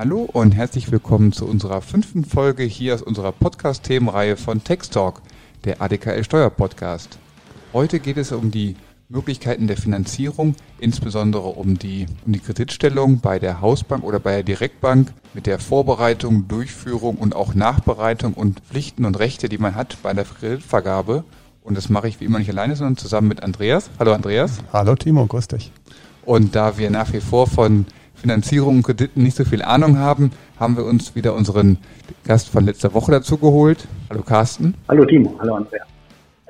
Hallo und herzlich willkommen zu unserer fünften Folge hier aus unserer Podcast-Themenreihe von Textalk, der ADKL Steuerpodcast. Heute geht es um die Möglichkeiten der Finanzierung, insbesondere um die, um die Kreditstellung bei der Hausbank oder bei der Direktbank mit der Vorbereitung, Durchführung und auch Nachbereitung und Pflichten und Rechte, die man hat bei der Kreditvergabe. Und das mache ich wie immer nicht alleine, sondern zusammen mit Andreas. Hallo Andreas. Hallo Timo, grüß dich. Und da wir nach wie vor von Finanzierung und Krediten nicht so viel Ahnung haben, haben wir uns wieder unseren Gast von letzter Woche dazu geholt. Hallo Carsten. Hallo Timo, hallo Andreas.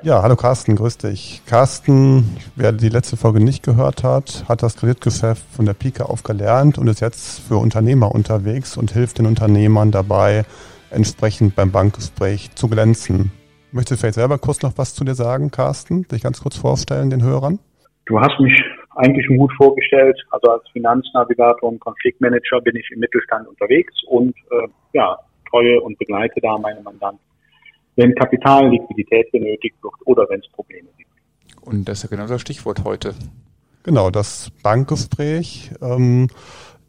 Ja, hallo Carsten, grüß dich. Carsten, wer die letzte Folge nicht gehört hat, hat das Kreditgeschäft von der Pike auf gelernt und ist jetzt für Unternehmer unterwegs und hilft den Unternehmern dabei, entsprechend beim Bankgespräch zu glänzen. Möchtest du vielleicht selber kurz noch was zu dir sagen, Carsten? Dich ganz kurz vorstellen, den Hörern? Du hast mich eigentlich gut vorgestellt. Also als Finanznavigator und Konfliktmanager bin ich im Mittelstand unterwegs und äh, ja, treue und begleite da meine Mandanten wenn Kapital, Liquidität benötigt wird oder wenn es Probleme gibt. Und das ist ja genau das Stichwort heute. Genau, das Bankgespräch. Ähm,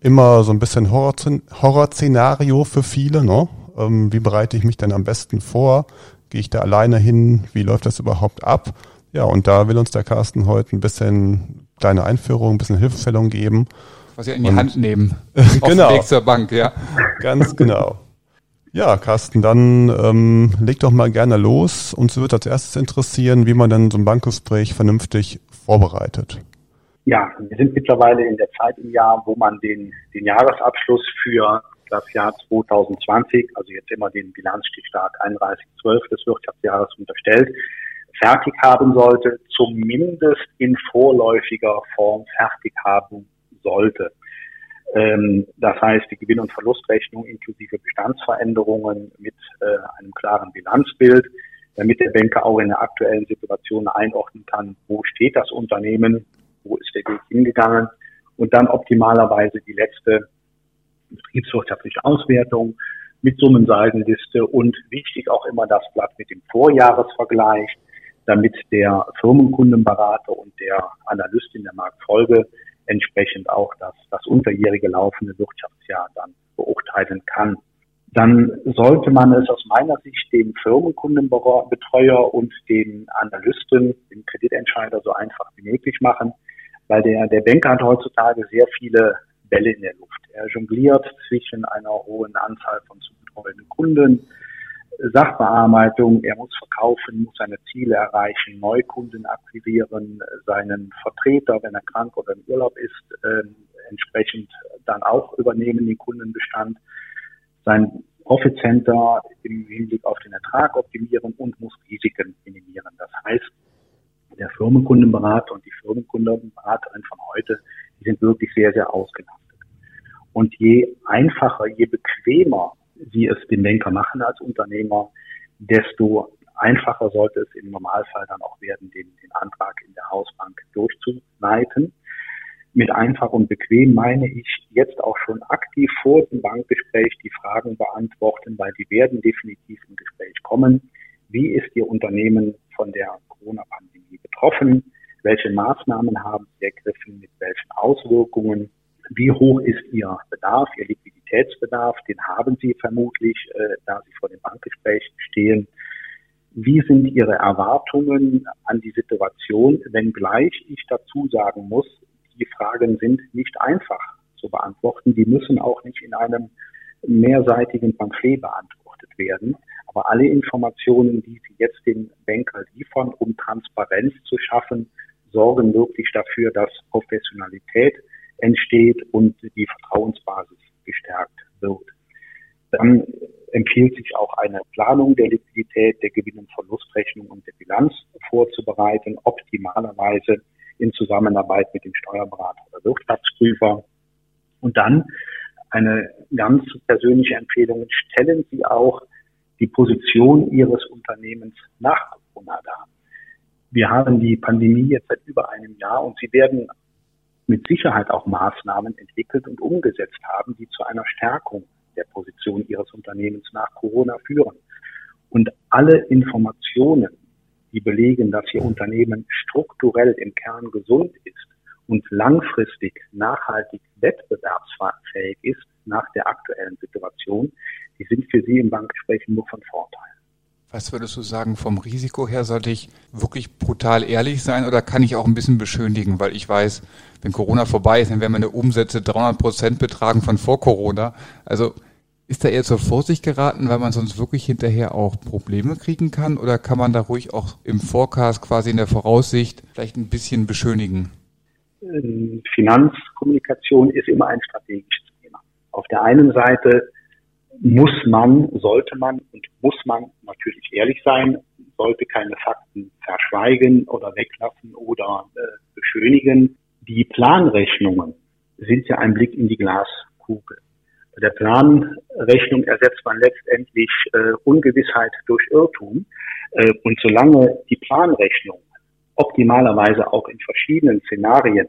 immer so ein bisschen Horrorszenario für viele. Ne? Ähm, wie bereite ich mich denn am besten vor? Gehe ich da alleine hin? Wie läuft das überhaupt ab? Ja, und da will uns der Carsten heute ein bisschen kleine Einführung, ein bisschen Hilfestellung geben. Was ihr in die und, Hand nehmen. genau. Weg zur Bank, ja. Ganz genau. Ja, Carsten, dann ähm, leg doch mal gerne los. Uns wird als erstes interessieren, wie man dann so ein Bankgespräch vernünftig vorbereitet. Ja, wir sind mittlerweile in der Zeit im Jahr, wo man den, den Jahresabschluss für das Jahr 2020, also jetzt immer den Bilanzstichtag 31.12 des Wirtschaftsjahres unterstellt, fertig haben sollte, zumindest in vorläufiger Form fertig haben sollte. Ähm, das heißt, die Gewinn- und Verlustrechnung inklusive Bestandsveränderungen mit äh, einem klaren Bilanzbild, damit der Banker auch in der aktuellen Situation einordnen kann, wo steht das Unternehmen, wo ist der Weg hingegangen und dann optimalerweise die letzte betriebswirtschaftliche Auswertung mit Summensaldenliste und wichtig auch immer das Blatt mit dem Vorjahresvergleich, damit der Firmenkundenberater und der Analyst in der Marktfolge entsprechend auch das, das unterjährige laufende Wirtschaftsjahr dann beurteilen kann. Dann sollte man es aus meiner Sicht dem Firmenkundenbetreuer und den Analysten, dem Kreditentscheider so einfach wie möglich machen, weil der, der Banker hat heutzutage sehr viele Bälle in der Luft. Er jongliert zwischen einer hohen Anzahl von zu betreuenden Kunden, Sachbearbeitung, er muss verkaufen, muss seine Ziele erreichen, Neukunden akquirieren, seinen Vertreter, wenn er krank oder im Urlaub ist, äh, entsprechend dann auch übernehmen, den Kundenbestand, sein Profit im Hinblick auf den Ertrag optimieren und muss Risiken minimieren. Das heißt, der Firmenkundenberater und die Firmenkundenberaterin von heute, die sind wirklich sehr, sehr ausgelastet. Und je einfacher, je bequemer sie es dem Banker machen als Unternehmer, desto einfacher sollte es im Normalfall dann auch werden, den, den Antrag in der Hausbank durchzuleiten. Mit einfach und bequem meine ich jetzt auch schon aktiv vor dem Bankgespräch die Fragen beantworten, weil die werden definitiv im Gespräch kommen. Wie ist Ihr Unternehmen von der Corona-Pandemie betroffen? Welche Maßnahmen haben Sie ergriffen? Mit welchen Auswirkungen? Wie hoch ist Ihr Bedarf, Ihr Liquiditätsbedarf? Den haben Sie vermutlich, äh, da Sie vor dem Bankgespräch stehen. Wie sind Ihre Erwartungen an die Situation, wenngleich ich dazu sagen muss, die Fragen sind nicht einfach zu beantworten. Die müssen auch nicht in einem mehrseitigen Pamphlet beantwortet werden. Aber alle Informationen, die Sie jetzt den Banker liefern, um Transparenz zu schaffen, sorgen wirklich dafür, dass Professionalität entsteht und die Vertrauensbasis gestärkt wird. Dann empfiehlt sich auch eine Planung der Liquidität, der Gewinn- und Verlustrechnung und der Bilanz vorzubereiten, optimalerweise in Zusammenarbeit mit dem Steuerberater oder Wirtschaftsprüfer. Und dann eine ganz persönliche Empfehlung, stellen Sie auch die Position Ihres Unternehmens nach Corona dar. Wir haben die Pandemie jetzt seit über einem Jahr und Sie werden mit Sicherheit auch Maßnahmen entwickelt und umgesetzt haben, die zu einer Stärkung der Position ihres Unternehmens nach Corona führen. Und alle Informationen, die belegen, dass ihr Unternehmen strukturell im Kern gesund ist und langfristig nachhaltig wettbewerbsfähig ist, nach der aktuellen Situation, die sind für Sie im Bankgespräch nur von Vorteil. Was würdest du sagen, vom Risiko her sollte ich wirklich brutal ehrlich sein oder kann ich auch ein bisschen beschönigen, weil ich weiß, wenn Corona vorbei ist, dann werden meine Umsätze 300 Prozent betragen von vor Corona. Also ist da eher zur Vorsicht geraten, weil man sonst wirklich hinterher auch Probleme kriegen kann oder kann man da ruhig auch im Forecast quasi in der Voraussicht vielleicht ein bisschen beschönigen? Ähm, Finanzkommunikation ist immer ein strategisches Thema. Auf der einen Seite muss man, sollte man und muss man natürlich ehrlich sein, sollte keine Fakten verschweigen oder weglassen oder äh, beschönigen. Die Planrechnungen sind ja ein Blick in die Glaskugel. Bei der Planrechnung ersetzt man letztendlich äh, Ungewissheit durch Irrtum. Äh, und solange die Planrechnung optimalerweise auch in verschiedenen Szenarien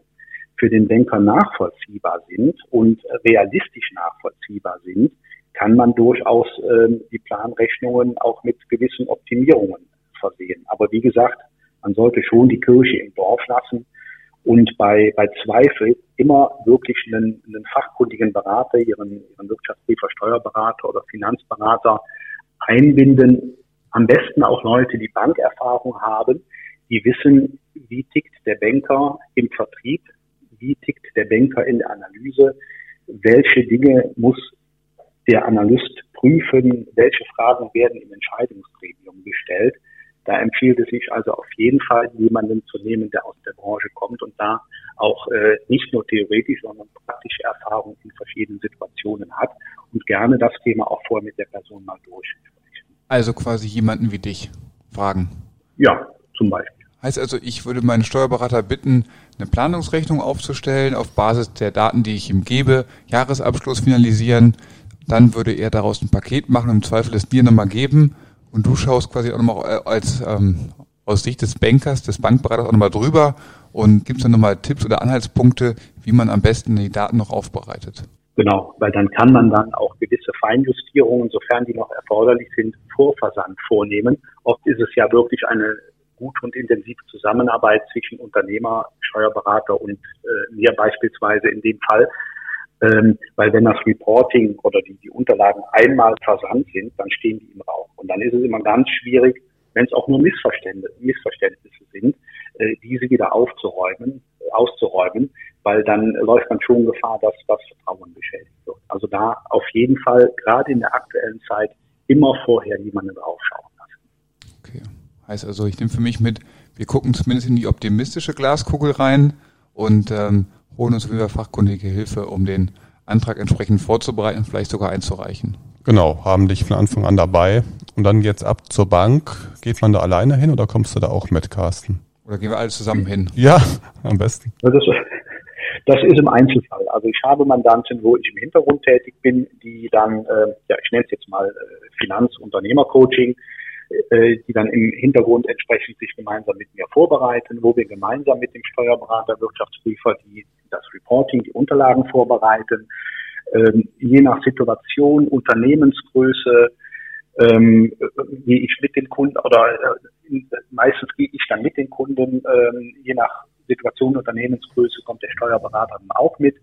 für den Banker nachvollziehbar sind und realistisch nachvollziehbar sind, kann man durchaus äh, die Planrechnungen auch mit gewissen Optimierungen versehen. Aber wie gesagt, man sollte schon die Kirche im Dorf lassen und bei, bei Zweifel immer wirklich einen, einen fachkundigen Berater, ihren, ihren Wirtschaftsprüfer, Steuerberater oder Finanzberater einbinden. Am besten auch Leute, die Bankerfahrung haben, die wissen, wie tickt der Banker im Vertrieb, wie tickt der Banker in der Analyse, welche Dinge muss der Analyst prüfen, welche Fragen werden im Entscheidungsgremium gestellt. Da empfiehlt es sich also auf jeden Fall, jemanden zu nehmen, der aus der Branche kommt und da auch äh, nicht nur theoretisch, sondern praktische Erfahrung in verschiedenen Situationen hat und gerne das Thema auch vorher mit der Person mal durchsprechen. Also quasi jemanden wie dich fragen. Ja, zum Beispiel. Heißt also, ich würde meinen Steuerberater bitten, eine Planungsrechnung aufzustellen auf Basis der Daten, die ich ihm gebe, Jahresabschluss finalisieren, dann würde er daraus ein Paket machen, im Zweifel es dir nochmal geben und du schaust quasi auch nochmal äh, als ähm, aus Sicht des Bankers, des Bankberaters auch nochmal drüber und gibst dann nochmal Tipps oder Anhaltspunkte, wie man am besten die Daten noch aufbereitet. Genau, weil dann kann man dann auch gewisse Feinjustierungen, sofern die noch erforderlich sind, vor Versand vornehmen. Oft ist es ja wirklich eine gute und intensive Zusammenarbeit zwischen Unternehmer, Steuerberater und äh, mir beispielsweise in dem Fall, ähm, weil wenn das Reporting oder die, die Unterlagen einmal versandt sind, dann stehen die im Raum. Und dann ist es immer ganz schwierig, wenn es auch nur Missverständnisse, Missverständnisse sind, äh, diese wieder aufzuräumen, auszuräumen, weil dann läuft man schon Gefahr, dass das Vertrauen beschädigt wird. Also da auf jeden Fall, gerade in der aktuellen Zeit, immer vorher jemanden draufschauen lassen. Okay. Heißt also, ich nehme für mich mit, wir gucken zumindest in die optimistische Glaskugel rein und ähm, holen uns wieder fachkundige Hilfe, um den Antrag entsprechend vorzubereiten und vielleicht sogar einzureichen. Genau, haben dich von Anfang an dabei. Und dann geht's ab zur Bank. Geht man da alleine hin oder kommst du da auch mit, Carsten? Oder gehen wir alle zusammen hin? Ja, am besten. Das ist, das ist im Einzelfall. Also ich habe Mandanten, wo ich im Hintergrund tätig bin, die dann, äh, ja, ich nenne es jetzt mal äh, Finanz-Unternehmer-Coaching, äh, die dann im Hintergrund entsprechend sich gemeinsam mit mir vorbereiten, wo wir gemeinsam mit dem Steuerberater, Wirtschaftsprüfer die das Reporting, die Unterlagen vorbereiten, ähm, je nach Situation, Unternehmensgröße, ähm, gehe ich mit den Kunden oder äh, meistens gehe ich dann mit den Kunden, ähm, je nach Situation, Unternehmensgröße kommt der Steuerberater dann auch mit.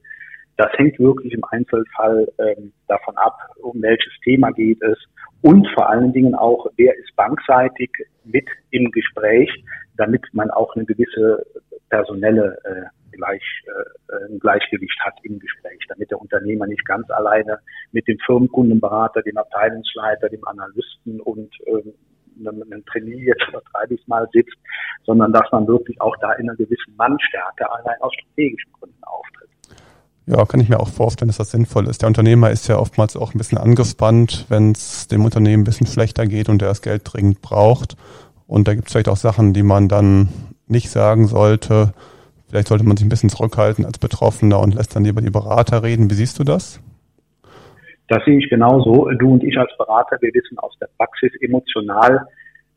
Das hängt wirklich im Einzelfall ähm, davon ab, um welches Thema geht es und vor allen Dingen auch, wer ist bankseitig mit im Gespräch, damit man auch eine gewisse personelle äh, Gleich, äh, ein Gleichgewicht hat im Gespräch, damit der Unternehmer nicht ganz alleine mit dem Firmenkundenberater, dem Abteilungsleiter, dem Analysten und ähm, einem, einem Trainee, jetzt übertreibe ich mal, sitzt, sondern dass man wirklich auch da in einer gewissen Mannstärke allein aus strategischen Gründen auftritt. Ja, kann ich mir auch vorstellen, dass das sinnvoll ist. Der Unternehmer ist ja oftmals auch ein bisschen angespannt, wenn es dem Unternehmen ein bisschen schlechter geht und er das Geld dringend braucht. Und da gibt es vielleicht auch Sachen, die man dann nicht sagen sollte. Vielleicht sollte man sich ein bisschen zurückhalten als Betroffener und lässt dann lieber die Berater reden. Wie siehst du das? Das sehe ich genauso. Du und ich als Berater, wir wissen aus der Praxis, emotional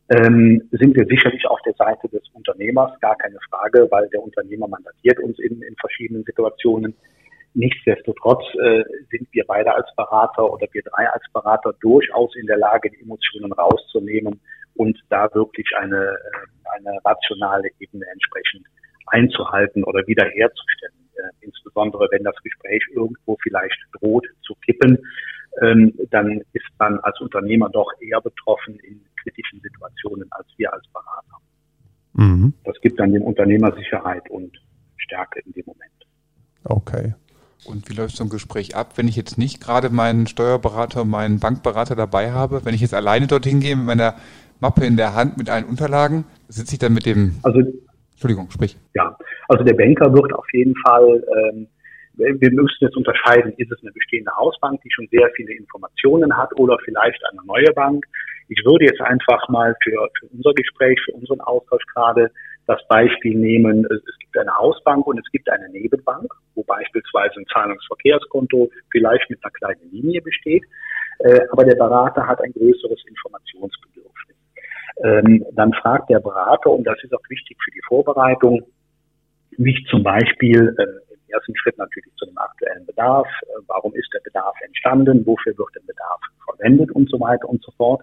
ähm, sind wir sicherlich auf der Seite des Unternehmers, gar keine Frage, weil der Unternehmer mandatiert uns in, in verschiedenen Situationen. Nichtsdestotrotz äh, sind wir beide als Berater oder wir drei als Berater durchaus in der Lage, die Emotionen rauszunehmen und da wirklich eine, äh, eine rationale Ebene entsprechend einzuhalten oder wiederherzustellen. Äh, insbesondere wenn das Gespräch irgendwo vielleicht droht zu kippen, ähm, dann ist man als Unternehmer doch eher betroffen in kritischen Situationen als wir als Berater. Mhm. Das gibt dann dem Unternehmer Sicherheit und Stärke in dem Moment. Okay. Und wie läuft so ein Gespräch ab, wenn ich jetzt nicht gerade meinen Steuerberater, meinen Bankberater dabei habe? Wenn ich jetzt alleine dorthin gehe mit meiner Mappe in der Hand mit allen Unterlagen, sitze ich dann mit dem. Also, Entschuldigung, sprich. Ja, also der Banker wird auf jeden Fall, ähm, wir müssen jetzt unterscheiden, ist es eine bestehende Hausbank, die schon sehr viele Informationen hat oder vielleicht eine neue Bank. Ich würde jetzt einfach mal für, für unser Gespräch, für unseren Austausch gerade das Beispiel nehmen, es gibt eine Hausbank und es gibt eine Nebenbank, wo beispielsweise ein Zahlungsverkehrskonto vielleicht mit einer kleinen Linie besteht, äh, aber der Berater hat ein größeres Informationsbedürfnis. Ähm, dann fragt der Berater, und das ist auch wichtig für die Vorbereitung, mich zum Beispiel äh, im ersten Schritt natürlich zu dem aktuellen Bedarf, äh, warum ist der Bedarf entstanden, wofür wird der Bedarf verwendet und so weiter und so fort.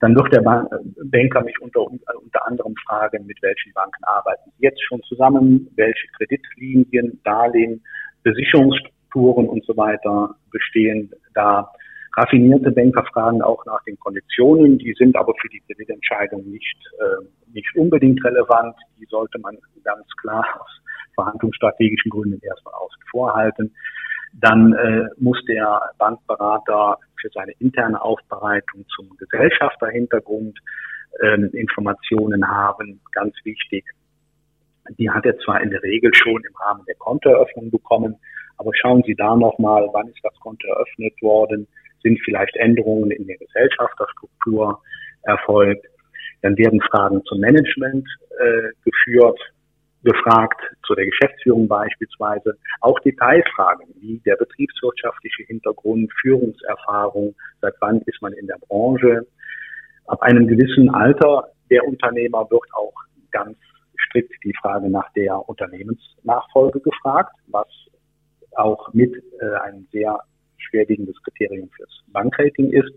Dann wird der Banker mich unter, unter anderem fragen, mit welchen Banken arbeiten Sie jetzt schon zusammen, welche Kreditlinien, Darlehen, Besicherungsstrukturen und so weiter bestehen da. Raffinierte Banker fragen auch nach den Konditionen, die sind aber für die Kreditentscheidung nicht, äh, nicht unbedingt relevant. Die sollte man ganz klar aus verhandlungsstrategischen Gründen erstmal außen vor halten. Dann äh, muss der Bankberater für seine interne Aufbereitung zum Gesellschafterhintergrund ähm, Informationen haben, ganz wichtig. Die hat er zwar in der Regel schon im Rahmen der Kontoeröffnung bekommen, aber schauen Sie da nochmal, wann ist das Konto eröffnet worden, sind vielleicht Änderungen in der Gesellschafterstruktur erfolgt. Dann werden Fragen zum Management äh, geführt, gefragt, zu der Geschäftsführung beispielsweise, auch Detailfragen wie der betriebswirtschaftliche Hintergrund, Führungserfahrung, seit wann ist man in der Branche. Ab einem gewissen Alter der Unternehmer wird auch ganz strikt die Frage nach der Unternehmensnachfolge gefragt, was auch mit äh, ein sehr schwerwiegendes Kriterium fürs Bankrating ist.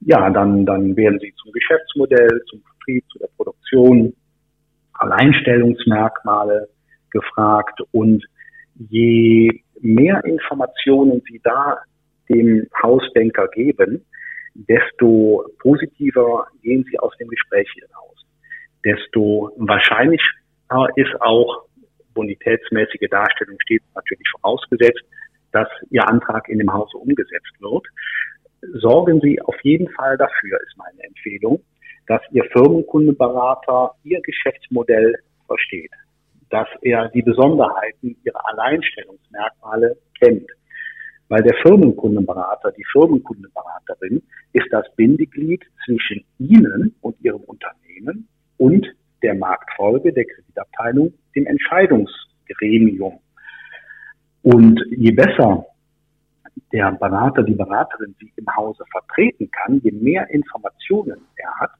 Ja, dann, dann werden Sie zum Geschäftsmodell, zum Vertrieb, zu der Produktion, Alleinstellungsmerkmale gefragt und je mehr Informationen Sie da dem Hausbanker geben, desto positiver gehen Sie aus dem Gespräch hinaus. Desto wahrscheinlicher ist auch bonitätsmäßige Darstellung steht natürlich vorausgesetzt, dass Ihr Antrag in dem Hause umgesetzt wird. Sorgen Sie auf jeden Fall dafür, ist meine Empfehlung, dass Ihr Firmenkundenberater Ihr Geschäftsmodell versteht, dass er die Besonderheiten Ihrer Alleinstellungsmerkmale kennt. Weil der Firmenkundenberater, die Firmenkundenberaterin ist das Bindeglied zwischen Ihnen und Ihrem Unternehmen und der Marktfolge, der Kreditabteilung, dem Entscheidungsgremium. Und je besser der Berater, die Beraterin sie im Hause vertreten kann, je mehr Informationen er hat,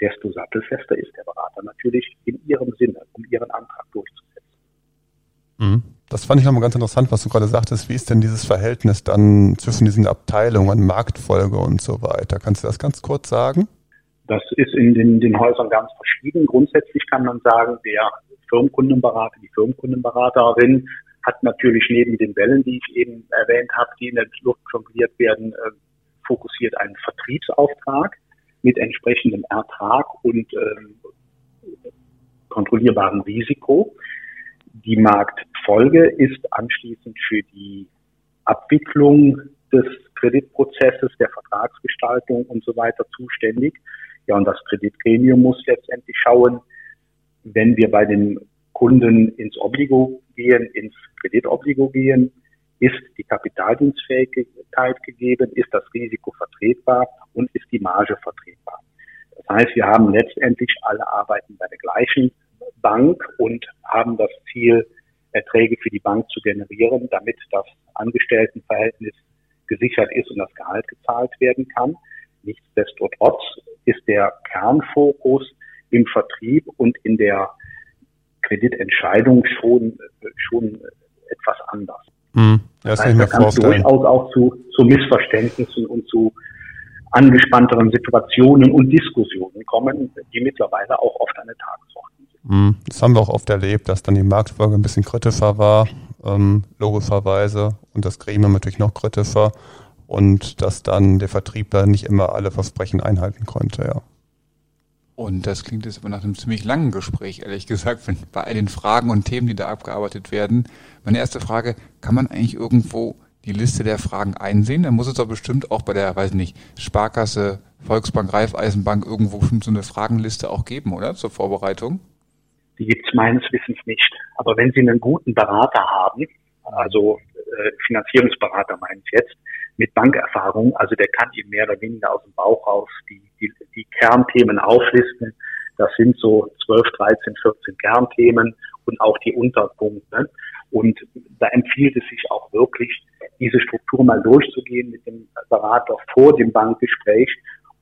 desto sattelfester ist der Berater natürlich in ihrem Sinne, um ihren Antrag durchzusetzen. Mhm. Das fand ich nochmal ganz interessant, was du gerade sagtest. Wie ist denn dieses Verhältnis dann zwischen diesen Abteilungen, Marktfolge und so weiter? Kannst du das ganz kurz sagen? Das ist in den, den Häusern ganz verschieden. Grundsätzlich kann man sagen, der Firmenkundenberater, die Firmenkundenberaterin hat natürlich neben den Wellen, die ich eben erwähnt habe, die in der Luft jongliert werden, äh, fokussiert einen Vertriebsauftrag mit entsprechendem Ertrag und ähm, kontrollierbarem Risiko. Die Marktfolge ist anschließend für die Abwicklung des Kreditprozesses, der Vertragsgestaltung und so weiter zuständig. Ja, und das Kreditgremium muss letztendlich schauen, wenn wir bei den Kunden ins Obligo gehen, ins Kreditobligo gehen, ist die Kapitaldienstfähigkeit gegeben, ist das Risiko vertretbar und ist die Marge vertretbar. Das heißt, wir haben letztendlich alle Arbeiten bei der gleichen Bank und haben das Ziel, Erträge für die Bank zu generieren, damit das Angestelltenverhältnis gesichert ist und das Gehalt gezahlt werden kann. Nichtsdestotrotz ist der Kernfokus im Vertrieb und in der Kreditentscheidung schon, schon etwas anders. Hm, das, das heißt, da kann es durchaus auch zu, zu Missverständnissen und zu angespannteren Situationen und Diskussionen kommen, die mittlerweile auch oft eine Tagesordnung sind. Hm, das haben wir auch oft erlebt, dass dann die Marktfolge ein bisschen kritischer war. ähm, logischerweise, und das Gremium natürlich noch kritischer und dass dann der Vertriebler nicht immer alle Versprechen einhalten konnte, ja. Und das klingt jetzt aber nach einem ziemlich langen Gespräch, ehrlich gesagt, wenn, bei all den Fragen und Themen, die da abgearbeitet werden. Meine erste Frage, kann man eigentlich irgendwo die Liste der Fragen einsehen? Dann muss es doch bestimmt auch bei der, weiß nicht, Sparkasse, Volksbank, Raiffeisenbank irgendwo schon so eine Fragenliste auch geben, oder? Zur Vorbereitung? Die gibt es meines Wissens nicht. Aber wenn Sie einen guten Berater haben, also äh, Finanzierungsberater meine ich jetzt, mit Bankerfahrung, also der kann Ihnen mehr oder weniger aus dem Bauch raus die, die, die Kernthemen auflisten. Das sind so 12, 13, 14 Kernthemen und auch die Unterpunkte. Und da empfiehlt es sich auch wirklich, diese Struktur mal durchzugehen mit dem Berater vor dem Bankgespräch,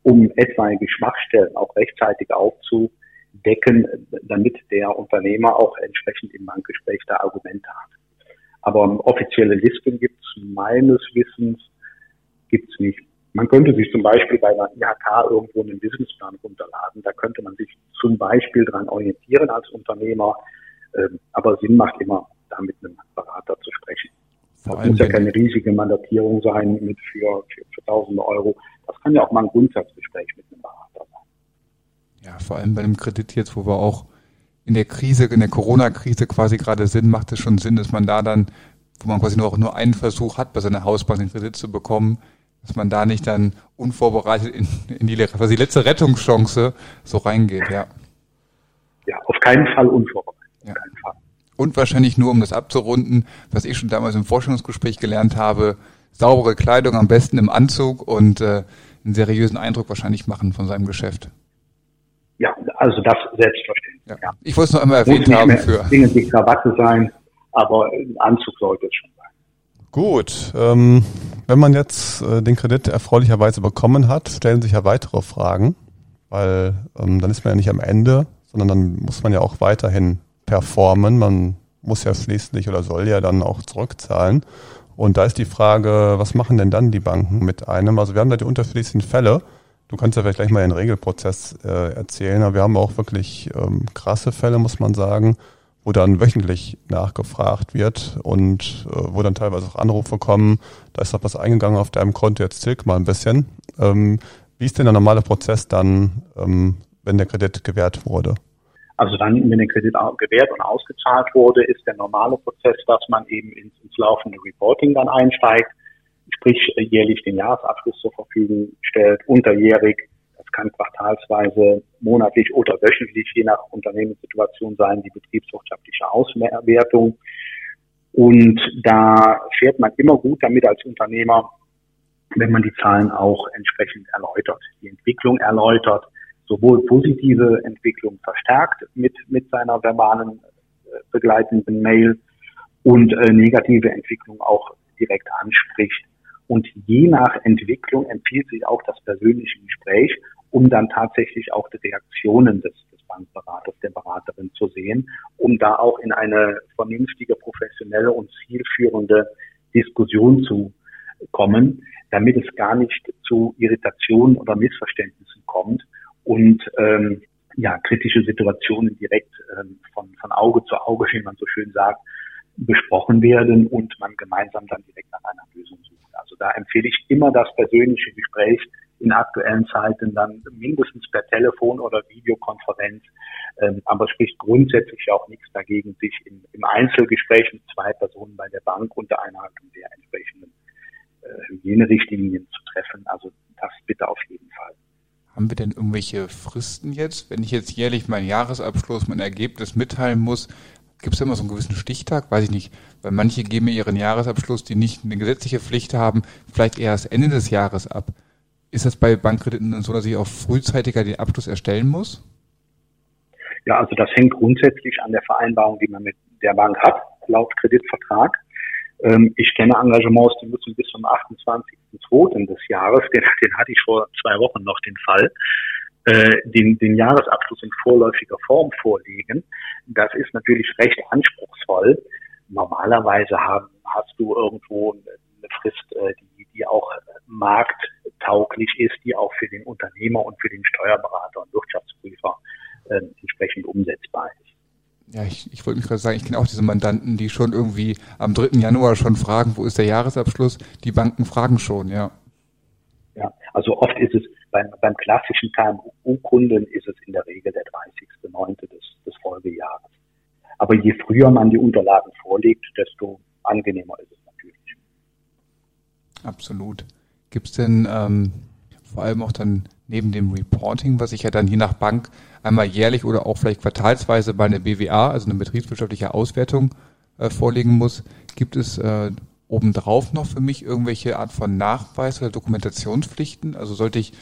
um etwaige Schwachstellen auch rechtzeitig aufzudecken, damit der Unternehmer auch entsprechend im Bankgespräch da Argumente hat. Aber offizielle Listen gibt es meines Wissens gibt's nicht. Man könnte sich zum Beispiel bei einer IHK irgendwo einen Businessplan runterladen. Da könnte man sich zum Beispiel dran orientieren als Unternehmer. Ähm, aber Sinn macht immer, da mit einem Berater zu sprechen. Vor das muss ja keine riesige Mandatierung sein mit für, für, für tausende Euro. Das kann ja auch mal ein Grundsatzgespräch mit einem Berater sein. Ja, vor allem bei einem Kredit jetzt, wo wir auch in der Krise, in der Corona-Krise quasi gerade sind, macht es schon Sinn, dass man da dann, wo man quasi nur, nur einen Versuch hat, bei seiner Hausbank den Kredit zu bekommen, dass man da nicht dann unvorbereitet in, in die, quasi letzte Rettungschance so reingeht, ja. Ja, auf keinen Fall unvorbereitet. Ja. Fall. Und wahrscheinlich nur, um das abzurunden, was ich schon damals im Vorstellungsgespräch gelernt habe, saubere Kleidung am besten im Anzug und äh, einen seriösen Eindruck wahrscheinlich machen von seinem Geschäft. Ja, also das selbstverständlich. Ja. Ja. Ich wollte es noch einmal erwähnt Muss haben. Nicht mehr für zwingend die Krawatte sein, aber ein Anzug sollte es schon sein. Gut, ähm, wenn man jetzt äh, den Kredit erfreulicherweise bekommen hat, stellen sich ja weitere Fragen, weil ähm, dann ist man ja nicht am Ende, sondern dann muss man ja auch weiterhin performen. Man muss ja schließlich oder soll ja dann auch zurückzahlen. Und da ist die Frage, was machen denn dann die Banken mit einem? Also wir haben da die unterschiedlichsten Fälle. Du kannst ja vielleicht gleich mal den Regelprozess äh, erzählen, aber wir haben auch wirklich ähm, krasse Fälle, muss man sagen wo dann wöchentlich nachgefragt wird und äh, wo dann teilweise auch Anrufe kommen, da ist doch was eingegangen auf deinem Konto, jetzt zirk mal ein bisschen. Ähm, wie ist denn der normale Prozess dann, ähm, wenn der Kredit gewährt wurde? Also dann, wenn der Kredit gewährt und ausgezahlt wurde, ist der normale Prozess, dass man eben ins, ins laufende Reporting dann einsteigt, sprich jährlich den Jahresabschluss zur Verfügung stellt, unterjährig kann quartalsweise, monatlich oder wöchentlich, je nach Unternehmenssituation sein, die betriebswirtschaftliche Auswertung. Und da fährt man immer gut damit als Unternehmer, wenn man die Zahlen auch entsprechend erläutert, die Entwicklung erläutert, sowohl positive Entwicklung verstärkt mit, mit seiner verbalen äh, begleitenden Mail und äh, negative Entwicklung auch direkt anspricht. Und je nach Entwicklung empfiehlt sich auch das persönliche Gespräch um dann tatsächlich auch die Reaktionen des, des Bankberaters, der Beraterin zu sehen, um da auch in eine vernünftige, professionelle und zielführende Diskussion zu kommen, damit es gar nicht zu Irritationen oder Missverständnissen kommt und ähm, ja, kritische Situationen direkt ähm, von, von Auge zu Auge, wie man so schön sagt, besprochen werden und man gemeinsam dann direkt nach einer Lösung sucht. Also da empfehle ich immer das persönliche Gespräch in aktuellen Zeiten dann mindestens per Telefon oder Videokonferenz. Ähm, aber spricht grundsätzlich auch nichts dagegen, sich im, im Einzelgespräch mit zwei Personen bei der Bank unter Einhaltung der entsprechenden äh, Hygienerichtlinien zu treffen. Also das bitte auf jeden Fall. Haben wir denn irgendwelche Fristen jetzt? Wenn ich jetzt jährlich meinen Jahresabschluss, mein Ergebnis mitteilen muss, gibt es immer so einen gewissen Stichtag? Weiß ich nicht. Weil manche geben mir ihren Jahresabschluss, die nicht eine gesetzliche Pflicht haben, vielleicht erst Ende des Jahres ab. Ist das bei Bankkrediten so, dass ich auch frühzeitiger den Abschluss erstellen muss? Ja, also das hängt grundsätzlich an der Vereinbarung, die man mit der Bank hat, laut Kreditvertrag. Ähm, ich kenne Engagements, die müssen bis zum 28.02. des Jahres, den, den hatte ich vor zwei Wochen noch den Fall, den, den Jahresabschluss in vorläufiger Form vorlegen. Das ist natürlich recht anspruchsvoll. Normalerweise haben, hast du irgendwo eine Frist, äh, die, die auch markttauglich ist, die auch für den Unternehmer und für den Steuerberater und Wirtschaftsprüfer äh, entsprechend umsetzbar ist. Ja, ich, ich wollte mich gerade sagen, ich kenne auch diese Mandanten, die schon irgendwie am 3. Januar schon fragen, wo ist der Jahresabschluss? Die Banken fragen schon, ja. Ja, also oft ist es beim, beim klassischen KMU-Kunden ist es in der Regel der 30.09. Des, des Folgejahres. Aber je früher man die Unterlagen vorlegt, desto angenehmer ist es natürlich. Absolut. Gibt es denn ähm, vor allem auch dann neben dem Reporting, was ich ja dann je nach Bank einmal jährlich oder auch vielleicht quartalsweise bei einer BWA, also eine betriebswirtschaftliche Auswertung, äh, vorlegen muss, gibt es äh, obendrauf noch für mich irgendwelche Art von Nachweis oder Dokumentationspflichten? Also sollte ich,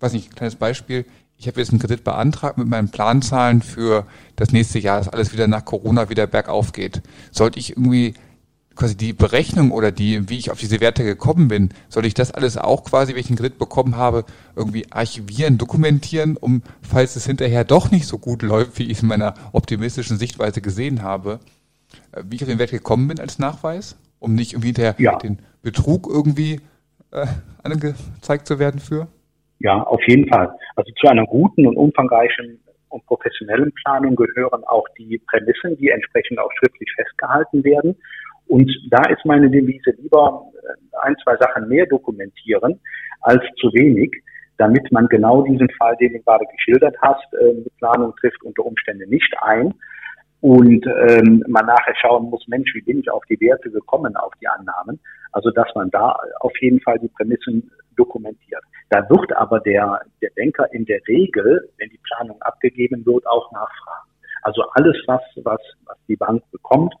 weiß nicht, kleines Beispiel, ich habe jetzt einen Kredit beantragt mit meinen Planzahlen für das nächste Jahr, dass alles wieder nach Corona wieder bergauf geht. Sollte ich irgendwie quasi die Berechnung oder die, wie ich auf diese Werte gekommen bin, soll ich das alles auch quasi, welchen Grid bekommen habe, irgendwie archivieren, dokumentieren, um, falls es hinterher doch nicht so gut läuft, wie ich es in meiner optimistischen Sichtweise gesehen habe, äh, wie ich auf den Wert gekommen bin als Nachweis, um nicht irgendwie hinterher ja. den Betrug irgendwie äh, angezeigt zu werden für? Ja, auf jeden Fall. Also zu einer guten und umfangreichen und professionellen Planung gehören auch die Prämissen, die entsprechend auch schriftlich festgehalten werden. Und da ist meine Devise lieber äh, ein, zwei Sachen mehr dokumentieren als zu wenig, damit man genau diesen Fall, den du gerade geschildert hast, äh, die Planung trifft unter Umständen nicht ein und ähm, man nachher schauen muss, Mensch, wie bin ich auf die Werte gekommen, auf die Annahmen. Also dass man da auf jeden Fall die Prämissen dokumentiert. Da wird aber der, der Banker in der Regel, wenn die Planung abgegeben wird, auch nachfragen. Also alles, was, was, was die Bank bekommt,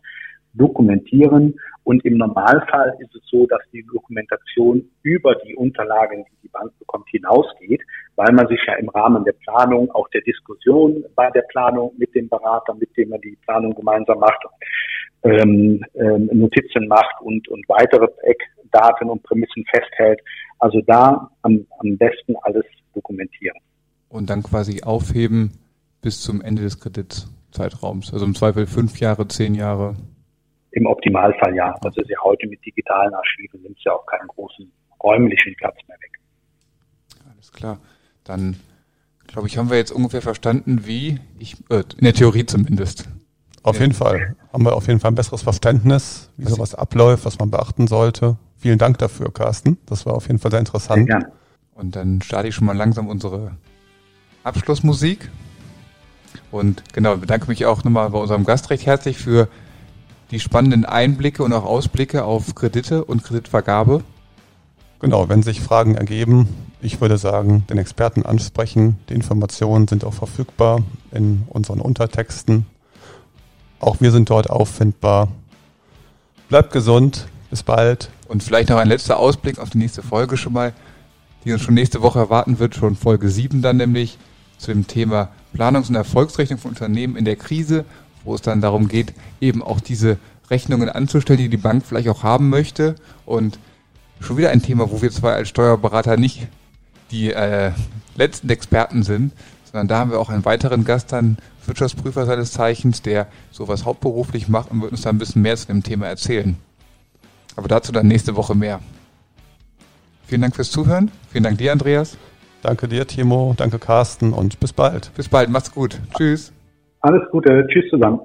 dokumentieren. Und im Normalfall ist es so, dass die Dokumentation über die Unterlagen, die die Bank bekommt, hinausgeht, weil man sich ja im Rahmen der Planung, auch der Diskussion bei der Planung mit dem Berater, mit dem man die Planung gemeinsam macht, ähm, ähm, Notizen macht und, und weitere Eckdaten und Prämissen festhält. Also da am, am besten alles dokumentieren. Und dann quasi aufheben bis zum Ende des Kreditzeitraums. Also im Zweifel fünf Jahre, zehn Jahre. Im Optimalfall ja. Das ist ja heute mit digitalen Archiven nimmt ja auch keinen großen räumlichen Platz mehr weg. Alles klar. Dann glaube ich, haben wir jetzt ungefähr verstanden, wie ich, äh, in der Theorie zumindest. Auf jeden Fall. Haben wir auf jeden Fall ein besseres Verständnis, wie was sowas abläuft, was man beachten sollte. Vielen Dank dafür, Carsten. Das war auf jeden Fall sehr interessant. Sehr gerne. Und dann starte ich schon mal langsam unsere Abschlussmusik. Und genau, bedanke mich auch nochmal bei unserem Gast recht herzlich für die spannenden Einblicke und auch Ausblicke auf Kredite und Kreditvergabe. Genau, wenn sich Fragen ergeben, ich würde sagen, den Experten ansprechen. Die Informationen sind auch verfügbar in unseren Untertexten. Auch wir sind dort auffindbar. Bleibt gesund, bis bald. Und vielleicht noch ein letzter Ausblick auf die nächste Folge schon mal, die uns schon nächste Woche erwarten wird, schon Folge 7 dann nämlich zu dem Thema Planungs- und Erfolgsrechnung von Unternehmen in der Krise wo es dann darum geht, eben auch diese Rechnungen anzustellen, die die Bank vielleicht auch haben möchte. Und schon wieder ein Thema, wo wir zwar als Steuerberater nicht die äh, letzten Experten sind, sondern da haben wir auch einen weiteren Gast dann, Wirtschaftsprüfer seines Zeichens, der sowas hauptberuflich macht und wird uns da ein bisschen mehr zu dem Thema erzählen. Aber dazu dann nächste Woche mehr. Vielen Dank fürs Zuhören. Vielen Dank dir, Andreas. Danke dir, Timo. Danke, Carsten. Und bis bald. Bis bald. Macht's gut. Tschüss. Alles Gute. Tschüss zusammen.